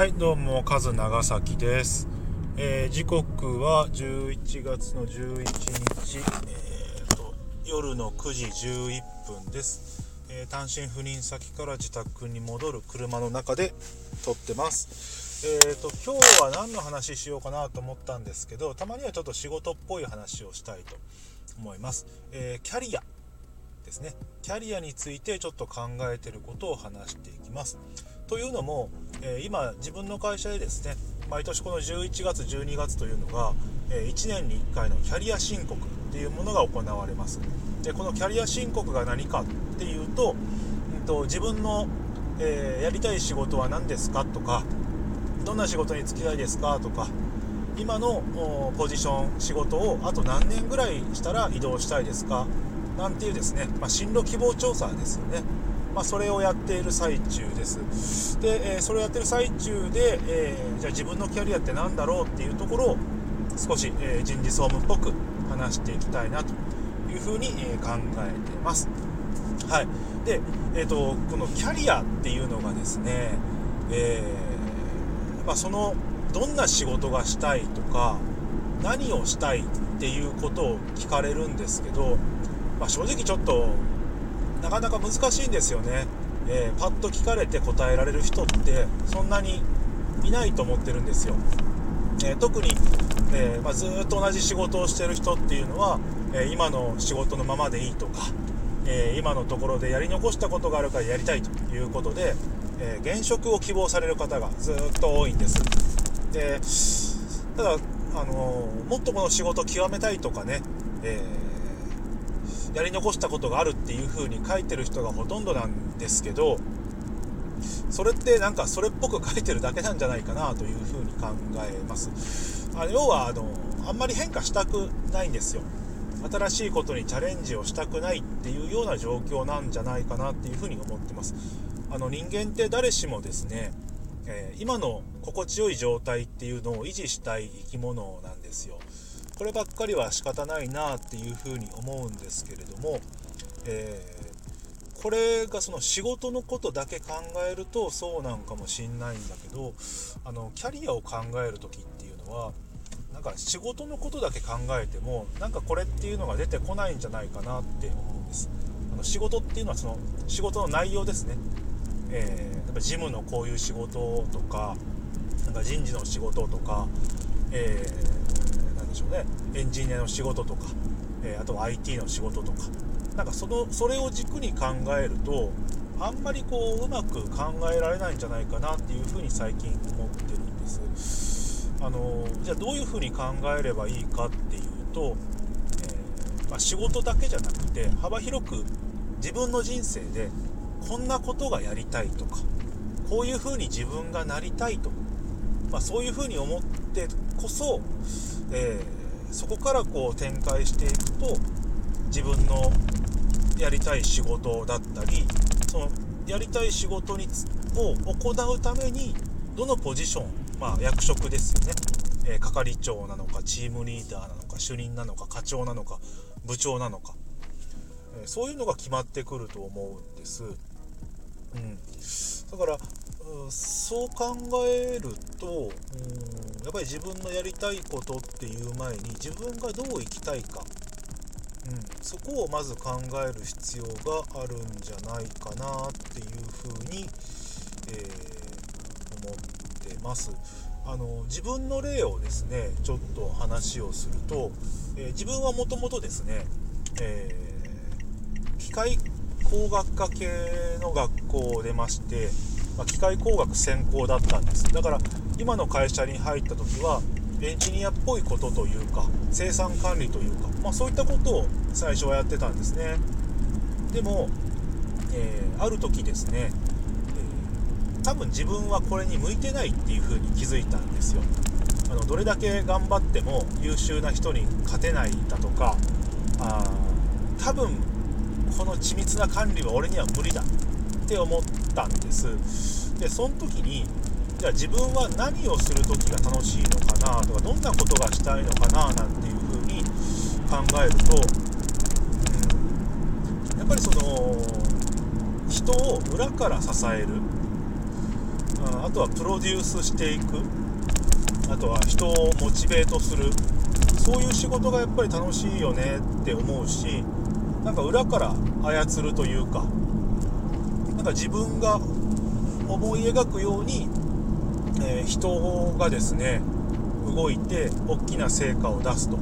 はいどうもカズ長崎です、えー時刻は11月の11日、えーと夜の9時11分です、えー単身赴任先から自宅に戻る車の中で撮ってます。えーと今日は何の話しようかなと思ったんですけどたまにはちょっと仕事っぽい話をしたいと思います、えーキャリアですね。キャリアについてちょっと考えてることを話していきます。というのも、え今自分の会社でですね毎年この11月12月というのが、え1年に1回のキャリア申告っていうものが行われます。でこのキャリア申告が何かっていうと,、うん、と自分の、えやりたい仕事は何ですか？とかどんな仕事に就きたいですか？とか今のポジション仕事をあと何年ぐらいしたら移動したいですか？なんていうですね、まあ、進路希望調査ですよね、まあ、それをやっている最中です。で、えーそれをやってる最中で、えーじゃあ自分のキャリアって何だろうっていうところを少し、えー人事総務っぽく話していきたいなというふうに、え考えてます。はい。で、えー、とこのキャリアっていうのがですね、えまあ、そのどんな仕事がしたいとか何をしたいっていうことを聞かれるんですけど、まあ、正直ちょっとなかなか難しいんですよね、えーパッと聞かれて答えられる人ってそんなにいないと思ってるんですよ、えー特に、えーまあ、ずっと同じ仕事をしてる人っていうのは、え今の仕事のままでいいとか、え今のところでやり残したことがあるからやりたいということで、え現職を希望される方がずっと多いんです。でただ、あのもっとこの仕事を極めたいとかね、えーやり残したことがあるっていう風に書いてる人がほとんどなんですけどそれってなんかそれっぽく書いてるだけなんじゃないかなという風に考えます。あ要はあのあんまり変化したくないんですよ。新しいことにチャレンジをしたくないっていうような状況なんじゃないかなっていう風に思ってます。あの人間って誰しもですね、えー今の心地よい状態っていうのを維持したい生き物なんですよ。こればっかりは仕方ないなっていうふうに思うんですけれども、えーこれがその仕事のことだけ考えるとそうなんかもしんないんだけどあのキャリアを考える時っていうのはなんか仕事のことだけ考えてもなんかこれっていうのが出てこないんじゃないかなって思うんです。あの仕事っていうのはその仕事の内容ですね、えーやっぱ事務のこういう仕事とかなんか人事の仕事とか、えーでしょうね。エンジニアの仕事とか、えーあとは IT の仕事とか。なんかそのそれを軸に考えるとあんまりこううまく考えられないんじゃないかなっていうふうに最近思ってるんです。あのじゃあどういうふうに考えればいいかっていうと、えーまあ、仕事だけじゃなくて幅広く自分の人生でこんなことがやりたいとかこういうふうに自分がなりたいと、まあ、そういうふうに思ってこそ、えーそこからこう展開していくと自分のやりたい仕事だったりそのやりたい仕事にを行うためにどのポジション、まあ、役職ですよね、えー係長なのかチームリーダーなのか主任なのか課長なのか部長なのか、えーそういうのが決まってくると思うんです。うん、だからうんそう考えるとうんやっぱり自分のやりたいことっていう前に自分がどう生きたいか、うん、そこをまず考える必要があるんじゃないかなっていうふうに、えー思ってます。あの自分の例をですねちょっと話をすると、えー自分はもともとですね、えー機械工学科系の学校を出まして、まあ機械工学専攻だったんです。だから今の会社に入った時はエンジニアっぽいことというか生産管理というか、まあ、そういったことを最初はやってたんですね。でも、えーある時ですね、えー多分自分はこれに向いてないっていうふうに気づいたんですよ。あのどれだけ頑張っても優秀な人に勝てないだとかあー多分この緻密な管理は俺には無理だって思ったんです。でその時にじゃあ自分は何をする時が楽しいのかなとかどんなことがしたいのかななんていうふうに考えると、うん、やっぱりその人を裏から支えるあとはプロデュースしていくあとは人をモチベートするそういう仕事がやっぱり楽しいよねって思うしなんか裏から操るというかなんか自分が思い描くように、えー、人がですね動いて大きな成果を出すと、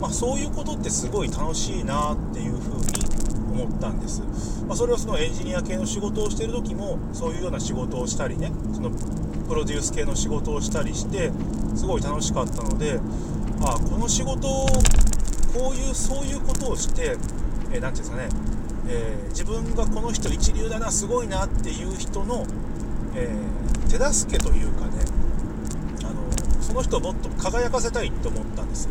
まあ、そういうことってすごい楽しいなっていうふうに思ったんです、まあ、それはそのエンジニア系の仕事をしてる時もそういうような仕事をしたりねそのプロデュース系の仕事をしたりしてすごい楽しかったのであこの仕事をこういうそういうことをして、えー、て言うんですかね、えー、自分がこの人一流だなすごいなっていう人の、えー、手助けというかねあのその人をもっと輝かせたいって思ったんです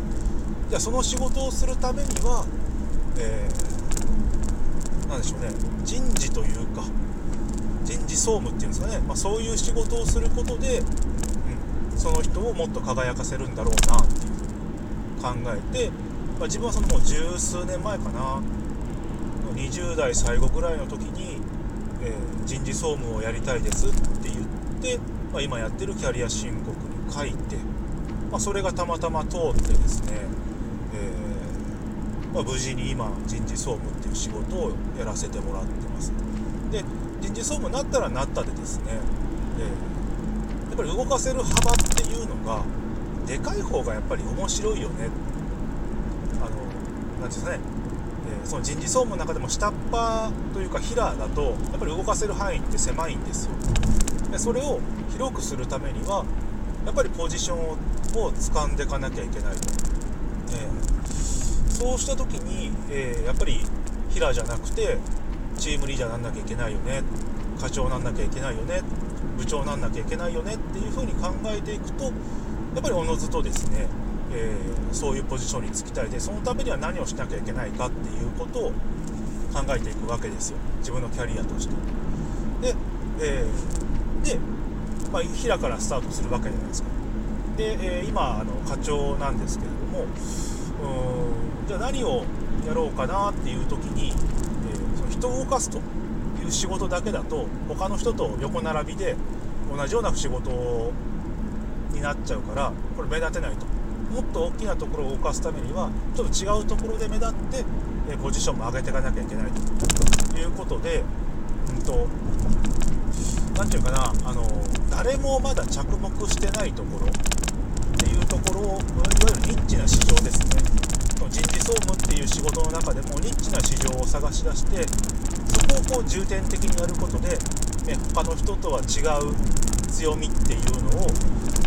じゃあその仕事をするためには、えー、でしょうね。人事というか人事総務っていうんですかね、まあ、そういう仕事をすることで、うん、その人をもっと輝かせるんだろうなっていう考えて、まあ、自分はそのもう十数年前かな。20代最後ぐらいの時に、えー、人事総務をやりたいですって言って、まあ、今やってるキャリア申告に書いて、まあ、それがたまたま通ってですね、えー、ま無事に今人事総務っていう仕事をやらせてもらってます。で人事総務になったらなったでですね、えー、やっぱり動かせる幅っていうのがでかい方がやっぱり面白いよね。あの何て言うんですかね、その人事総務の中でも下っ端というかヒラーだとやっぱり動かせる範囲って狭いんですよ。でそれを広くするためにはやっぱりポジションをを掴んでいかなきゃいけないと、えー、そうした時に、えー、やっぱりヒラーじゃなくてチームリーダーなんなきゃいけないよね。課長なんなきゃいけないよね。部長なんなきゃいけないよねっていうふうに考えていくとやっぱりおのずとですね、えー、そういうポジションにつきたいでそのためには何をしなきゃいけないかっていうことを考えていくわけですよ。自分のキャリアとして。で,、えー、で、まあ、平からスタートするわけじゃないですか。で、えー、今あの課長なんですけれどもうんじゃあ何をやろうかなっていう時に、えー、その人を動かすという仕事だけだと他の人と横並びで同じような仕事になっちゃうからこれ目立てないと。もっと大きなところを動かすためにはちょっと違うところで目立ってえポジションも上げていかなきゃいけないと。いうことでうんと何て言うかなあの誰もまだ着目してないところっていうところをいわゆるニッチな市場ですね。人事総務っていう仕事の中でもニッチな市場を探し出してそこをこう重点的にやることで、え他の人とは違う強みっていうのを、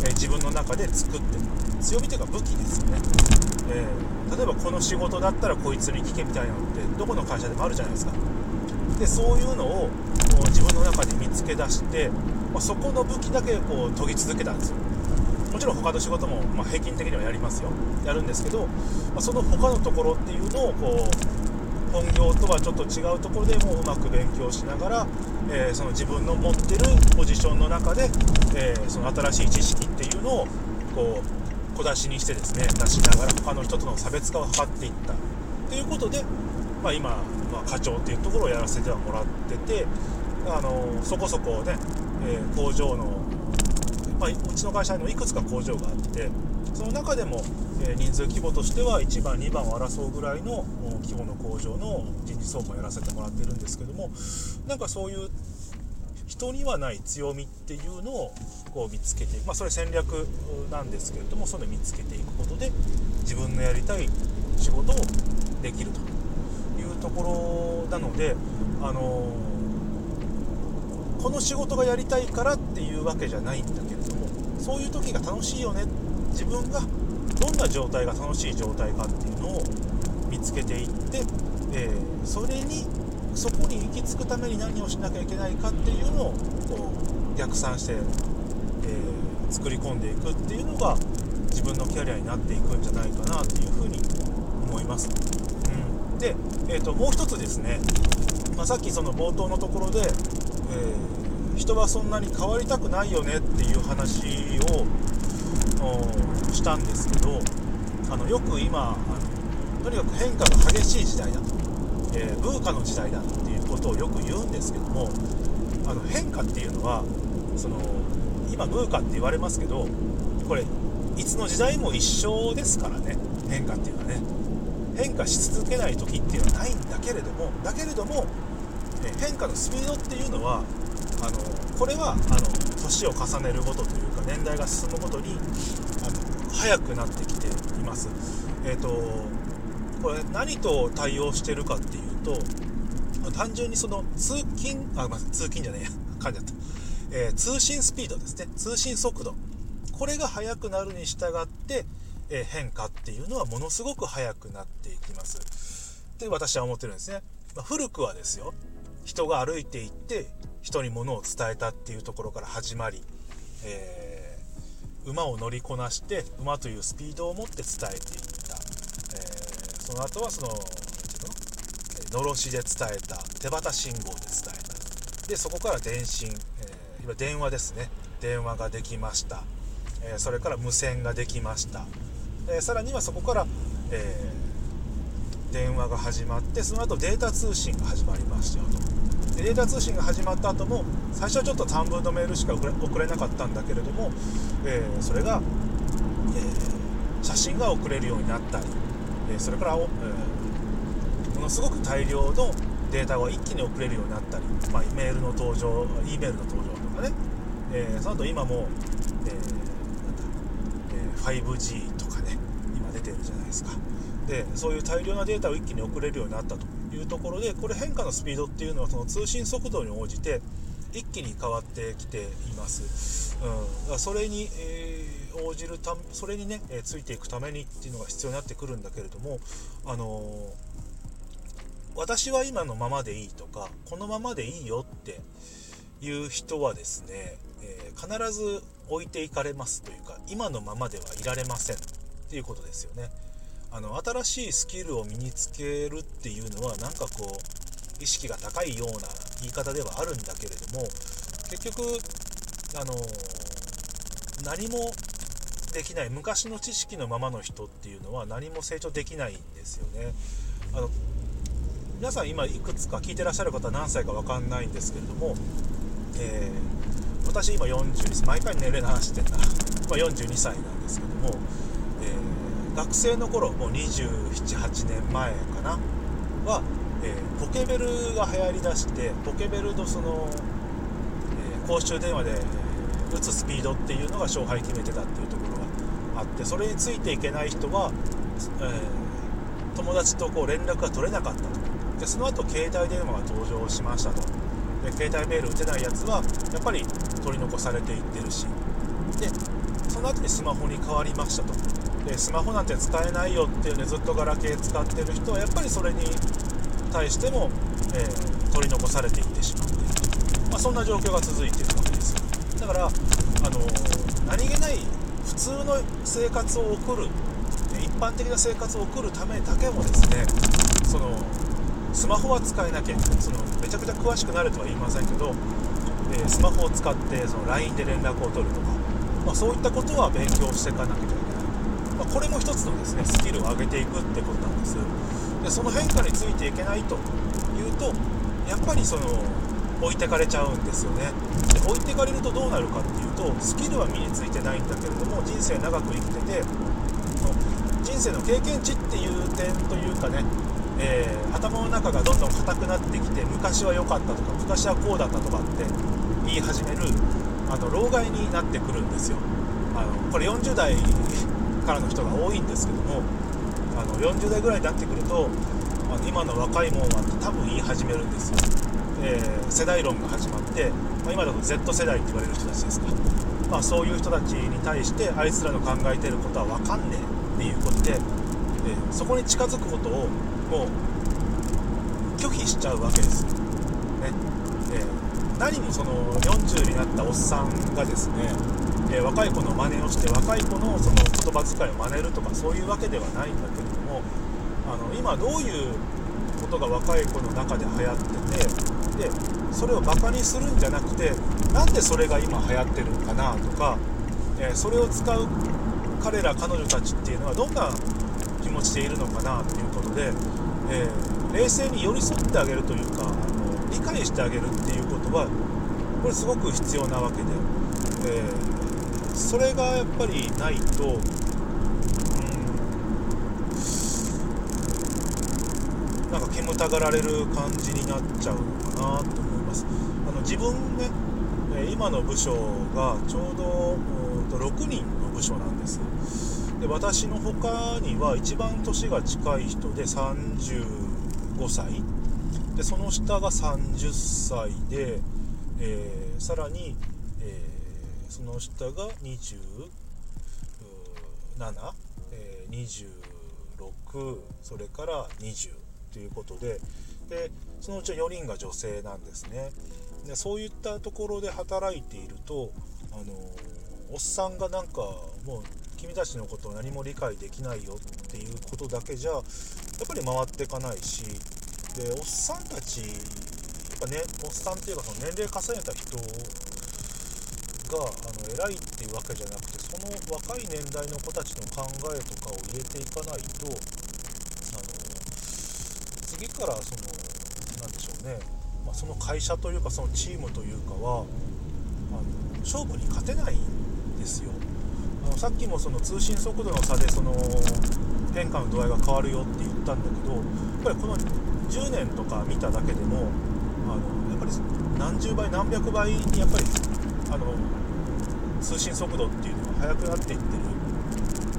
え自分の中で作って強みというか武器ですよね、えー、例えばこの仕事だったらこいつに聞けみたいなのってどこの会社でもあるじゃないですか。でそういうのを自分の中で見つけ出して、まあ、そこの武器だけこう研ぎ続けたんですよ。もちろん他の仕事も、まあ、平均的にはやりますよ。やるんですけど、まあ、その他のところっていうのをこう本業とはちょっと違うところでもうまく勉強しながら、えー、その自分の持ってるポジションの中で、えー、その新しい知識っていうのをこう小出しにしてですね出しながら他の人との差別化を図っていったということで、まあ、今、まあ、課長っていうところをやらせてはもらっててあのそこそこね、えー、工場のまあ、うちの会社にもいくつか工場があってその中でも、え人数規模としては1番2番を争うぐらいの規模の工場の人事総務をやらせてもらってるんですけどもなんかそういう人にはない強みっていうのをこう見つけてまあそれ戦略なんですけれどもそれを見つけていくことで自分のやりたい仕事をできるというところなのであのこの仕事がやりたいからっていうわけじゃないんだけれどもそういう時が楽しいよね。自分がどんな状態が楽しい状態かっていうのを見つけていって、えー、それにそこに行き着くために何をしなきゃいけないかっていうのをう逆算して、えー、作り込んでいくっていうのが自分のキャリアになっていくんじゃないかなっていうふうに思います。うん、で、えーと、もう一つですね、まあ、さっきその冒頭のところでえー、人はそんなに変わりたくないよねっていう話をしたんですけどあのよく今あのとにかく変化が激しい時代だと、えー、文化の時代だっていうことをよく言うんですけどもあの変化っていうのはその今ムーカって言われますけどこれいつの時代も一緒ですからね変化っていうのはね変化し続けない時っていうのはないんだけれどもだけれども変化のスピードっていうのはあのこれはあの年を重ねるごとというか年代が進むごとにあの速くなってきています。えーと、これ何と対応してるかっていうと単純にその通勤あ、まあ、通勤じゃねえや。噛んじゃった、えー、通信スピードですね。通信速度。これが速くなるに従って、えー、変化っていうのはものすごく速くなっていきます。って私は思ってるんですね、まあ、古くはですよ。人が歩いていって人に物を伝えたっていうところから始まり、えー、馬を乗りこなして馬というスピードを持って伝えていった、えー、その後はそののろしで伝えた手旗信号で伝えた。でそこから電信、えー、今電話ですね。電話ができました、えー、それから無線ができました、え、さらにはそこから、えー電話が始まってその後データ通信が始まりましたよと。でデータ通信が始まった後も最初はちょっと短文のメールしか送れなかったんだけれども、え、それが、え、写真が送れるようになったり、え、それから、え、ものすごく大量のデータが一気に送れるようになったり、まあ、メールの登場 E メールの登場とかね、えその後今も、えー、え 5G とかね今出てるじゃないですか。でそういう大量なデータを一気に送れるようになったというところでこれ変化のスピードっていうのはその通信速度に応じて一気に変わってきています。うん、それに、えー、応じるたそれにね、えー、ついていくためにっていうのが必要になってくるんだけれども、あのー、私は今のままでいいとかこのままでいいよっていう人はですね、え必ず置いていかれますというか今のままではいられませんっていうことですよね。あの新しいスキルを身につけるっていうのはなんかこう意識が高いような言い方ではあるんだけれども結局あの何もできない昔の知識のままの人っていうのは何も成長できないんですよね。あの皆さん今いくつか聞いてらっしゃる方は何歳か分かんないんですけれども、えー、私今42歳毎回年齢の話してんな、ま、42歳なんですけどもえ学生の頃もう278年前かなは、えー、ポケベルが流行りだしてポケベルのその、え、公衆電話で打つスピードっていうのが勝敗決めてたっていうとあってそれについていけない人は、えー、友達とこう連絡が取れなかったと。でその後携帯電話が登場しましたと。で携帯メール打てないやつはやっぱり取り残されていってるし。でその後にスマホに変わりましたと。でスマホなんて使えないよっていうねずっとガラケー使ってる人はやっぱりそれに対しても、えー、取り残されていってしまって。いる、まあ、そんな状況が続いているわけですだから、あのー、何気ない普通の生活を送る一般的な生活を送るためだけもですねそのスマホは使えなきゃそのめちゃくちゃ詳しくなるとは言いませんけど、え、スマホを使ってその LINE で連絡を取るとか、まあ、そういったことは勉強していかなきゃいけない。まあ、これも一つのですねスキルを上げていくってことなんです。でその変化についていけないというとやっぱりその置いてかれちゃうんですよね。で置いてかれるとどうなるかっていうとスキルは身についてないんだけれども人生長く生きてて人生の経験値っていう点というかね、えー、頭の中がどんどん硬くなってきて昔は良かったとか昔はこうだったとかって言い始めるあの老害になってくるんですよ。あのこれ40代からの人が多いんですけどもあの40代ぐらいになってくるとあの今の若いもんは多分言い始めるんですよ、えー、世代論が始まって、まあ、今だと Z 世代って言われる人たちですか、まあ、そういう人たちに対してあいつらの考えてることは分かんねえっていうことで、えー、そこに近づくことをもう拒否しちゃうわけです、ね。えー、何もその40になったおっさんがですねえー、若い子の真似をして若い子のその言葉遣いを真似るとかそういうわけではないんだけれどもあの今どういうことが若い子の中で流行っててでそれをバカにするんじゃなくてなんでそれが今流行ってるのかなとか、え、それを使う彼ら彼女たちっていうのはどんな気持ちでいるのかなということで、えー、冷静に寄り添ってあげるというかあの理解してあげるっていうことはこれすごく必要なわけで、えー、それがやっぱりないと、うん、なんか煙たがられる感じになっちゃうのかなと思います。あの自分ね今の部署がちょうど6人の部署なんです。で私の他には一番年が近い人で35歳。でその下が30歳で、えー、さらに、えー、その下が27、えー、26それから20ということででそのうち4人が女性なんですね。でそういったところで働いているとあのおっさんがなんかもう君たちのことを何も理解できないよっていうことだけじゃやっぱり回っていかないしでおっさんたちやっぱねおっさんっていうかその年齢重ねた人があの偉いっていうわけじゃなくてその若い年代の子たちの考えとかを入れていかないと次からその何でしょうね、まあ、その会社というかそのチームというかはあの勝負に勝てないんですよ。あのさっきもその通信速度の差でその変化の度合いが変わるよって言ったんだけどやっぱりこの10年とか見ただけでもあのやっぱり何十倍何百倍にやっぱりあの通信速度っていうのが速くなっていって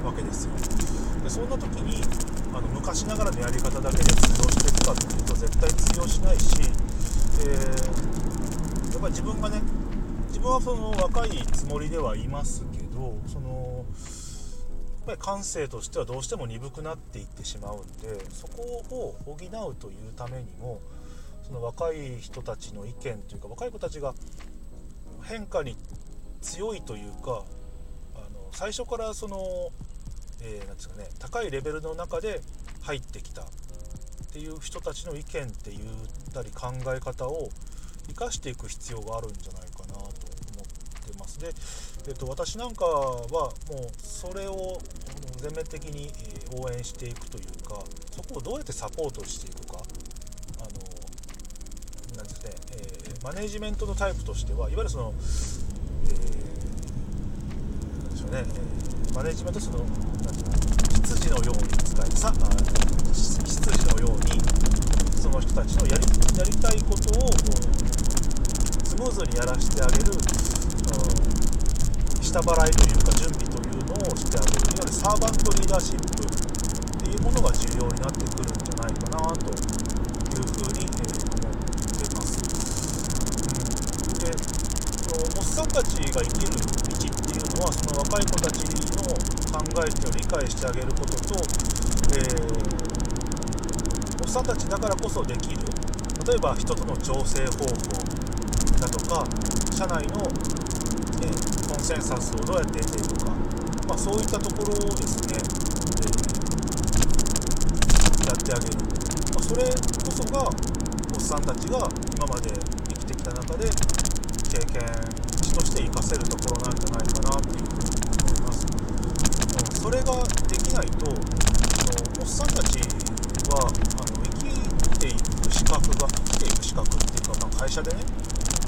るわけですよでそんな時にあの昔ながらのやり方だけで通用していくかっていうと絶対通用しないし、えー、やっぱり自分がね自分はその若いつもりではいますけどそのやっぱり感性としてはどうしても鈍くなっていってしまうんでそこを補うというためにもその若い人たちの意見というか若い子たちが変化に強いというかあの最初からその、えー、ですかね。高いレベルの中で入ってきたっていう人たちの意見って言ったり考え方を生かしていく必要があるんじゃないかなと思ってます。でえっと、私なんかはもうそれを全面的に応援していくというかそこをどうやってサポートしていくか。あのなんですね、えー、マネジメントのタイプとしてはいわゆるその、えー、なんでしょうね、えー、マネジメントその羊のように使いさ羊のようにその人たちのやりやりたいことをスムーズにやらせてあげる下払いというか準備というのをしてあげるいわゆるサーバントリーダーシップっていうものが重要になってくるんじゃないかなというふうに、え思ってます。うん、でおっさんたちが生きる道っていうのはその若い子たちの考えてを理解してあげることと、えー、おっさんたちだからこそできる例えば人との調整方法だとか社内のえー、コンセンサスをどうやって得ていくか、まあ、そういったところをですね、えー、やってあげる、まあ、それこそがおっさんたちが今まで生きてきた中で経験値として活かせるところなんじゃないかなっていうふうに思います、うん、それができないとそのおっさんたちはあの生きていく資格が生きていく資格っていうか、まあ、会社でね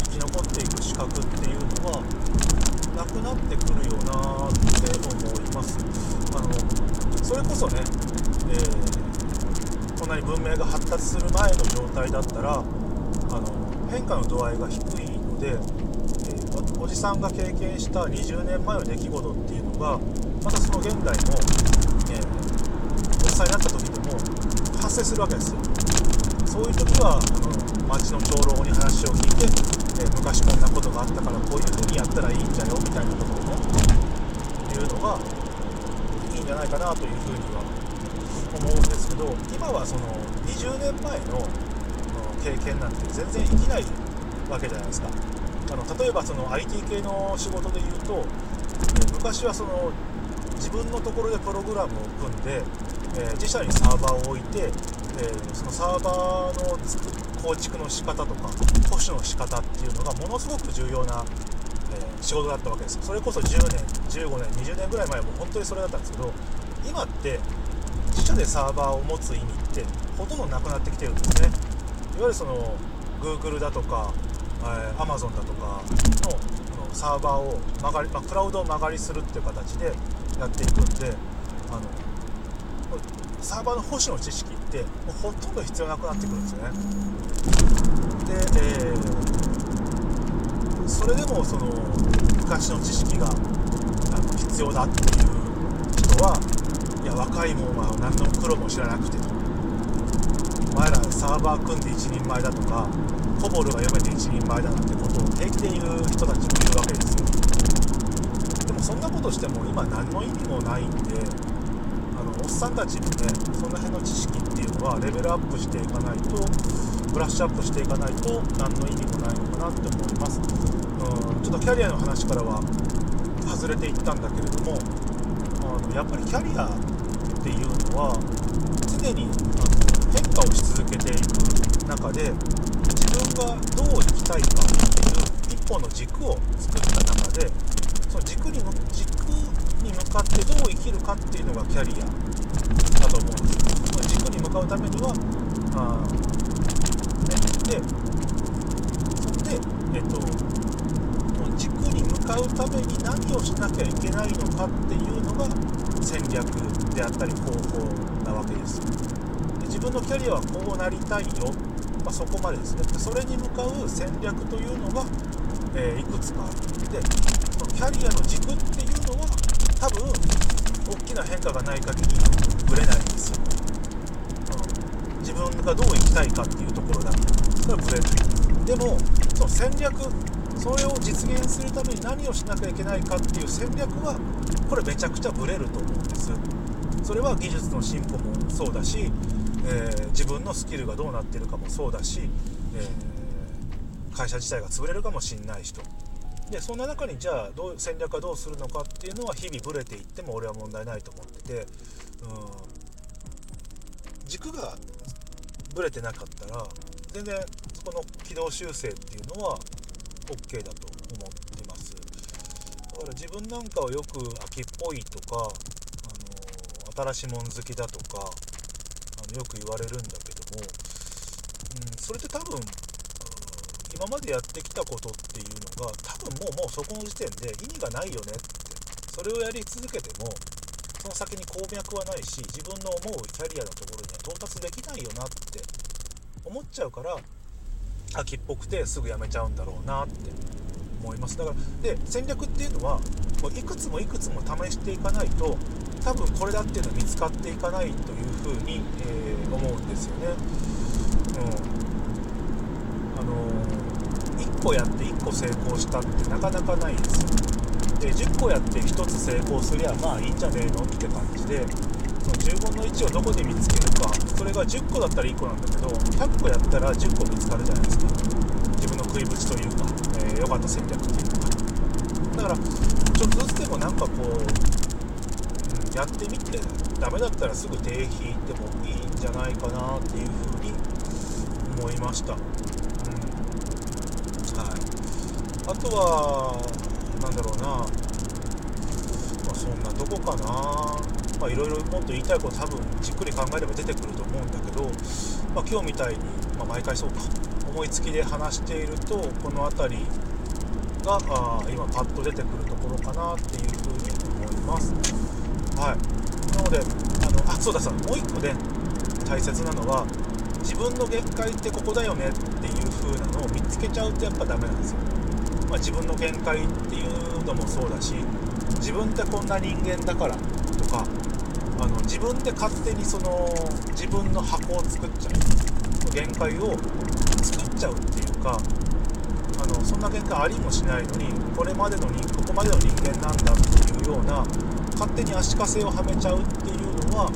生き残っていく資格っていうのはなくなってくるよなって思いますあのそれこそね、えー、こんなに文明が発達する前の状態だったらあの変化の度合いが低いので、えー、おじさんが経験した20年前の出来事っていうのがまたその現代の、えー、おじさんになった時でも発生するわけですよ。そういう時はあの町の長老に話を聞いてえー、昔こんなことがあったからこういう風にやったらいいんじゃよみたいなことをね言うのがいいんじゃないかなというふうには思うんですけど今はその20年前の経験なんて全然生きないわけじゃないですか。あの例えばその IT 系の仕事で言うと、え昔はその自分のところでプログラムを組んで、えー、自社にサーバーを置いて、えー、そのサーバーの構築の仕方とか保守の仕方っていうのがものすごく重要な、えー、仕事だったわけですそれこそ10年15年20年ぐらい前も本当にそれだったんですけど今って自社でサーバーを持つ意味ってほとんどなくなってきてるんですね。いわゆるその Google だとかえー、Amazon だとかののサーバーを曲がり、まあ、クラウドを曲がりするっていう形でやっていくんであのサーバーの保守の知識ってもうほとんど必要なくなってくるんですよね。で、えー、それでもその昔の知識が必要だっていう人はいや若いもんは何の苦労も知らなくてお前らサーバー組んで一人前だとかコボルが読めて一人前だなんてことを平気で言う人たちもいるわけですよ。でもそんなことしても今何の意味もないんであのおっさんたちもねその辺の知識っていうのはレベルアップしていかないとブラッシュアップしていかないと何の意味もないのかなって思います。うんちょっとキャリアの話からは外れていったんだけれどもあのやっぱりキャリアっていうのは常にあの変化をし続けていく中で自分がどう生きたいかっていう一本の軸を作った中でその軸に軸に向かってどう生きるかっていうのがキャリアだと思うんですその軸に向かうためにはあ、ね、でそんでえっと軸に向かうために何をしなきゃいけないのかっていうのが戦略であったり方法なわけです自分のキャリアはこうなりたいよ。まあ、そこまでですね。それに向かう戦略というのが、えー、いくつかあってそのキャリアの軸っていうのは多分大きな変化がない限りぶれないんですよ、うん、自分がどう生きたいかっていうところだけ。それはぶれない。でもその戦略それを実現するために何をしなきゃいけないかっていう戦略はこれめちゃくちゃブレると思うんです。それは技術の進歩もそうだしえー、自分のスキルがどうなってるかもそうだし、えー、会社自体が潰れるかもしんない人。でそんな中にじゃあどう戦略はどうするのかっていうのは日々ブレていっても俺は問題ないと思ってて、うん、軸がブレてなかったら全然そこの軌道修正っていうのは OK だと思ってます。だから自分なんかはよく秋っぽいとか、あの新しいもん好きだとかよく言われるんだけども、うん、それって多分今までやってきたことっていうのが多分もうもうそこの時点で意味がないよねってそれをやり続けてもその先に鉱脈はないし自分の思うキャリアのところには到達できないよなって思っちゃうから秋っぽくてすぐやめちゃうんだろうなって思います。だからで戦略っていうのはもういくつもいくつも試していかないと多分これだっていうのは見つかっていかないというふうに、えー、思うんですよね。うん、あの、1個やって1個成功したってなかなかないですよ。で10個やって1つ成功すりゃまあいいんじゃねえのって感じでその10分の1をどこで見つけるかそれが10個だったら1個なんだけど100個やったら10個見つかるじゃないですか自分の食いぶちというか良、えー、かった戦略っていうのがだからちょっとずつでもなんかこうやってみてダメだったらすぐ手引いてもいいんじゃないかなっていうふうに思いました、うん。はい、あとは何だろうな、まあ、そんなとこかな。まあいろいろもっと言いたいこと多分じっくり考えれば出てくると思うんだけど、まあ、今日みたいに、まあ、毎回そうか。思いつきで話しているとこの辺りがあ今パッと出てくるところかなっていうふうに思います。はい。なのであのあそうだそうだ。もう一個ね大切なのは自分の限界ってここだよねっていう風なのを見つけちゃうとやっぱダメなんですよ、まあ、自分の限界っていうのもそうだし自分ってこんな人間だからとかあの自分で勝手にその自分の箱を作っちゃう。限界を作っちゃうっていうかあのそんな限界ありもしないのにこれまでのにここまでの人間なんだっていうような勝手に足かせをはめちゃうっていうのは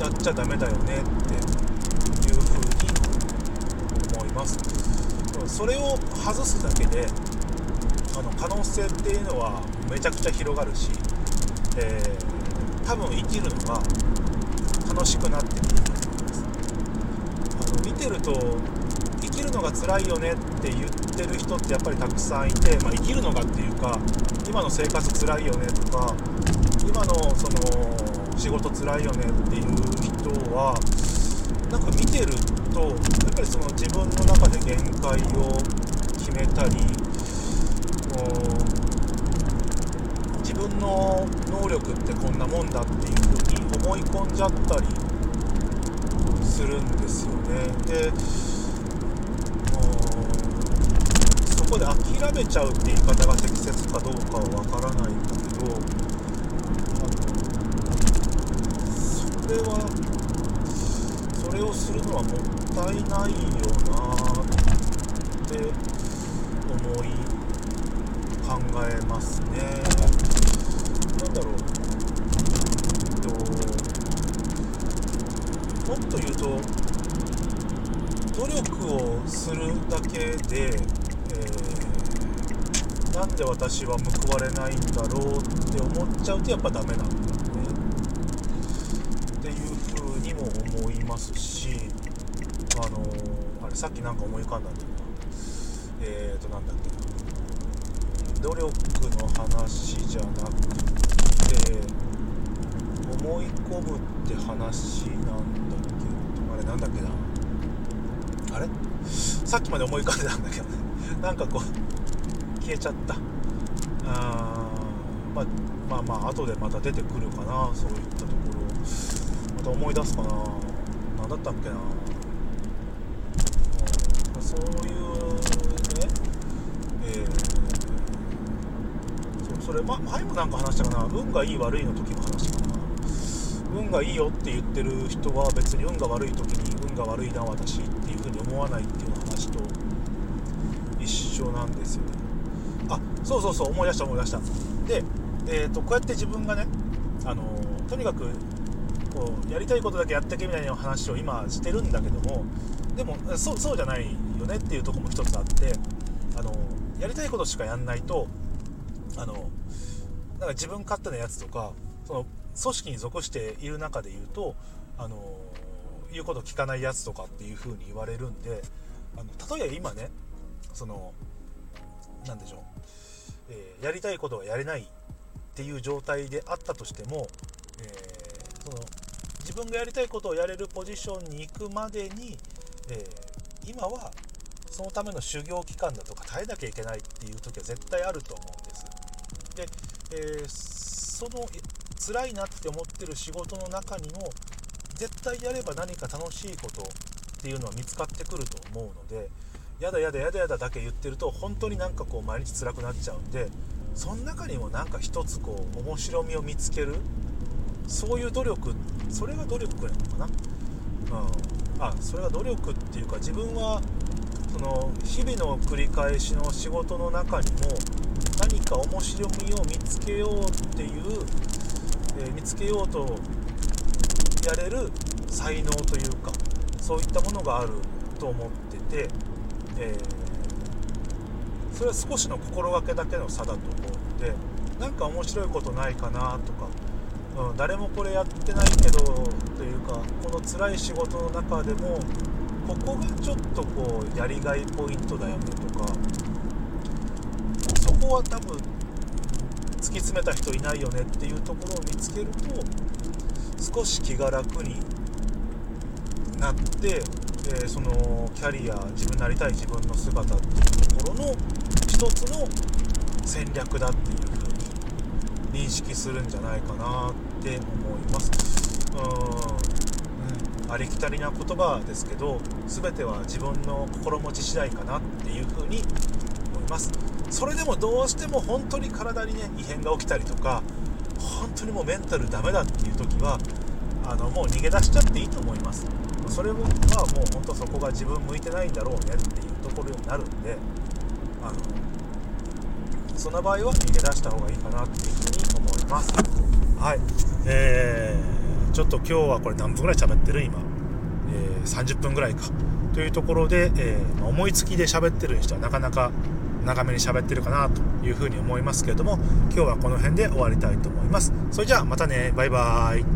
やっちゃダメだよねっていうふうに思います。それを外すだけであの可能性っていうのはめちゃくちゃ広がるし、えー、多分生きるのが楽しくなってくると思います。あの見てると生きるのが辛いよねって言ってる人ってやっぱりたくさんいて、まあ、生きるのがっていうか今の生活つらいよねとか今のその仕事つらいよねっていう人はなんか見てるとやっぱりその自分の中で限界を決めたり自分の能力ってこんなもんだっていうふうに思い込んじゃったりするんですよね。でそこで諦めちゃうって言い方が適切かどうかはわからないんだけどそれはそれをするのはもったいないよなって思い考えますね。なんだろう。ともっと言うと努力をするだけで、なんで私は報われないんだろうって思っちゃうとやっぱダメなんだよね。っていうふうにも思いますしあの、あれさっきなんか思い浮かんだんだけどえっ、ー、となんだっけ努力の話じゃなくて思い込むって話なんだけ。どあれなんだっけな。あれ？さっきまで思い浮かんでたんだけどね。なんかこう消えちゃった。あまあまあまあ後でまた出てくるかなそういったところ。また思い出すかな。何だったっけな、そういうね。えー、そそれ、ま、前もなんか話したかな。運がいい悪いの時の話かな。運がいいよって言ってる人は別に運が悪い時に運が悪いな私っていう風に思わないっていう話と一緒なんですよね。そうそうそう思い出した思い出した。で、えーと、こうやって自分がねあのとにかくこうやりたいことだけやってけみたいな話を今してるんだけどもでもそうそうじゃないよねっていうとこも一つあってあのやりたいことしかやんないとあのなんか自分勝手なやつとかその組織に属している中で言うとあの言うこと聞かないやつとかっていう風に言われるんであの例えば今ねその何でしょう、えー、やりたいことがやれないっていう状態であったとしても、えー、その自分がやりたいことをやれるポジションに行くまでに、えー、今はそのための修行期間だとか耐えなきゃいけないっていう時は絶対あると思うんです。で、えー、その辛いなって思ってる仕事の中にも絶対やれば何か楽しいことっていうのは見つかってくると思うのでやだやだやだやだだけ言ってると本当になんかこう毎日辛くなっちゃうんでその中にもなんか一つこう面白みを見つけるそういう努力それが努力なのかな、うん、あそれが努力っていうか自分はその日々の繰り返しの仕事の中にも何か面白みを見つけようっていうえ見つけようとやれる才能というかそういったものがあると思ってて、えー、それは少しの心がけだけの差だと思うので何か面白いことないかなとか、うん、誰もこれやってないけどというかこの辛い仕事の中でもここがちょっとこうやりがいポイントだよねとかそこは多分突き詰めた人いないよねっていうところを見つけると少し気が楽になって、え、そのキャリア自分なりたい自分の姿っていうところの一つの戦略だっていう風に認識するんじゃないかなって思います。うん、ありきたりな言葉ですけど全ては自分の心持ち次第かなっていう風に思います。それでもどうしても本当に体にね異変が起きたりとか本当にもうメンタルダメだっていう時はあのもう逃げ出しちゃっていいと思いますそれはもう本当そこが自分向いてないんだろうねっていうところになるんであのその場合は逃げ出した方がいいかなっていうふうに思います。はい。えー、ちょっと今日はこれ何分ぐらい喋ってる？今、えー、30分ぐらいか。というところで、えー、思いつきで喋ってるにしてはなかなか長めに喋ってるかなというふうに思いますけれども今日はこの辺で終わりたいと思います。それじゃあまたね。バイバーイ。